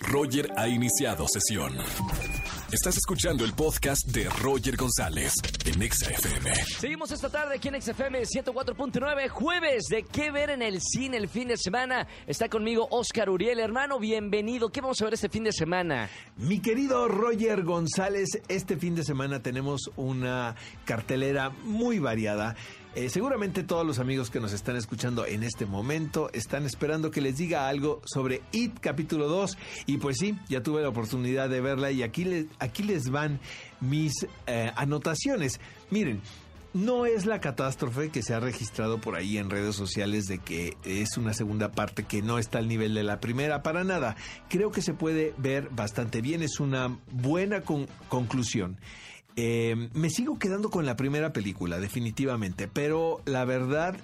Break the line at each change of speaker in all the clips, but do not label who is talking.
Roger ha iniciado sesión. Estás escuchando el podcast de Roger González en XFM.
Seguimos esta tarde aquí en XFM 104.9, jueves de qué ver en el cine el fin de semana. Está conmigo Oscar Uriel, hermano, bienvenido. ¿Qué vamos a ver este fin de semana?
Mi querido Roger González, este fin de semana tenemos una cartelera muy variada. Eh, seguramente todos los amigos que nos están escuchando en este momento están esperando que les diga algo sobre It capítulo 2 y pues sí, ya tuve la oportunidad de verla y aquí, les, aquí les van mis eh, anotaciones. Miren, no es la catástrofe que se ha registrado por ahí en redes sociales de que es una segunda parte que no está al nivel de la primera, para nada. Creo que se puede ver bastante bien, es una buena conclusión. Eh, me sigo quedando con la primera película, definitivamente, pero la verdad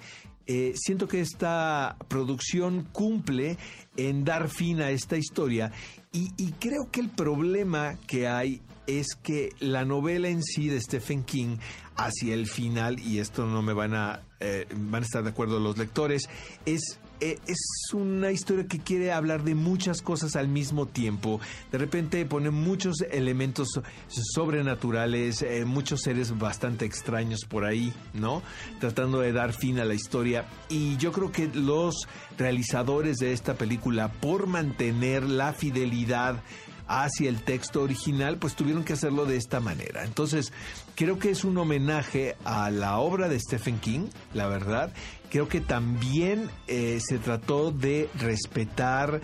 eh, siento que esta producción cumple en dar fin a esta historia y, creo que el problema que hay es que la novela en sí de Stephen King hacia el final, y esto no me van a, eh, van a estar de acuerdo los lectores, es eh, es una historia que quiere hablar de muchas cosas al mismo tiempo. De repente pone muchos elementos sobrenaturales, eh, muchos seres bastante extraños por ahí, ¿no? Tratando de dar fin a la historia. Y yo creo que los realizadores de esta película, por mantener la fidelidad hacia el texto original, pues tuvieron que hacerlo de esta manera. Entonces, creo que es un homenaje a la obra de Stephen King, la verdad. Creo que también eh, se trató de respetar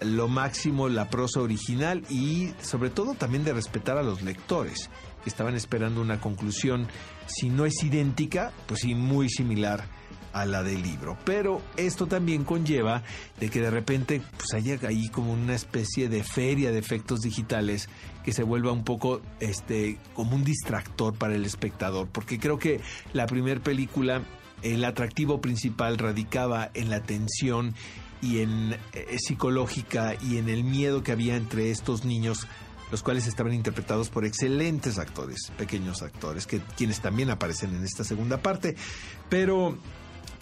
lo máximo la prosa original y sobre todo también de respetar a los lectores que estaban esperando una conclusión, si no es idéntica, pues sí muy similar a la del libro. Pero esto también conlleva de que de repente pues haya ahí como una especie de feria de efectos digitales que se vuelva un poco este como un distractor para el espectador, porque creo que la primera película el atractivo principal radicaba en la tensión y en eh, psicológica y en el miedo que había entre estos niños los cuales estaban interpretados por excelentes actores, pequeños actores, que quienes también aparecen en esta segunda parte. Pero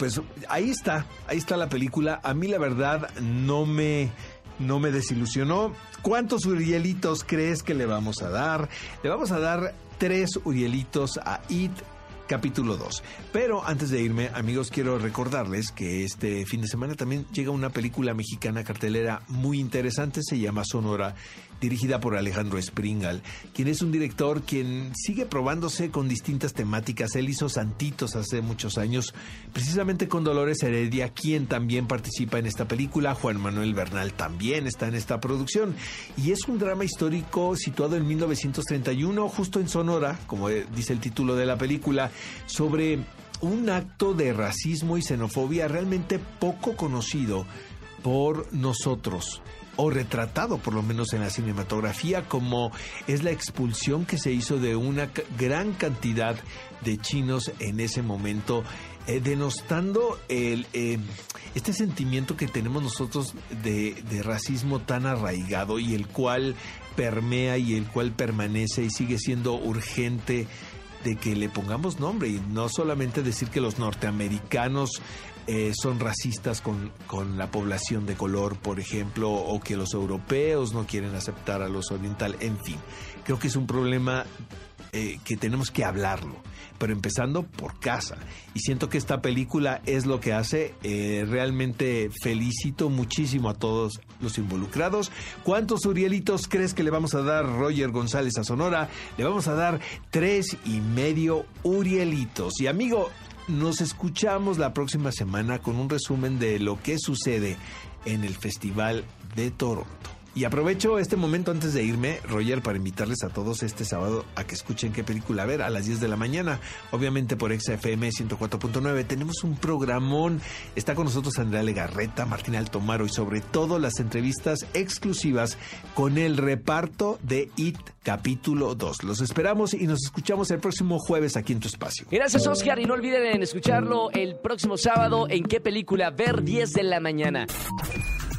pues ahí está, ahí está la película. A mí la verdad no me no me desilusionó. ¿Cuántos Urielitos crees que le vamos a dar? Le vamos a dar tres Urielitos a It capítulo 2. Pero antes de irme, amigos, quiero recordarles que este fin de semana también llega una película mexicana cartelera muy interesante, se llama Sonora, dirigida por Alejandro Springal, quien es un director quien sigue probándose con distintas temáticas. Él hizo Santitos hace muchos años, precisamente con Dolores Heredia, quien también participa en esta película. Juan Manuel Bernal también está en esta producción. Y es un drama histórico situado en 1931, justo en Sonora, como dice el título de la película, sobre un acto de racismo y xenofobia realmente poco conocido por nosotros o retratado por lo menos en la cinematografía como es la expulsión que se hizo de una gran cantidad de chinos en ese momento eh, denostando el, eh, este sentimiento que tenemos nosotros de, de, racismo tan arraigado y el cual permea y el cual permanece y sigue siendo urgente de que le pongamos nombre y no solamente decir que los norteamericanos eh, son racistas con, con, la población de color, por ejemplo, o que los europeos no quieren aceptar a los orientales, en fin, creo que es un problema eh, que tenemos que hablarlo, pero empezando por casa. Y siento que esta película es lo que hace. Eh, realmente felicito muchísimo a todos los involucrados. ¿Cuántos Urielitos crees que le vamos a dar Roger González a Sonora? Le vamos a dar tres y medio Urielitos. Y amigo, nos escuchamos la próxima semana con un resumen de lo que sucede en el Festival de Toronto. Y aprovecho este momento antes de irme, Roger, para invitarles a todos este sábado a que escuchen qué película ver a las 10 de la mañana. Obviamente por XFM 104.9 tenemos un programón. Está con nosotros Andrea Legarreta, Martín Altomaro y sobre todo las entrevistas exclusivas con el reparto de IT capítulo 2. Los esperamos y nos escuchamos el próximo jueves aquí en tu espacio.
Gracias Oscar y no olviden escucharlo el próximo sábado en qué película ver 10 de la mañana.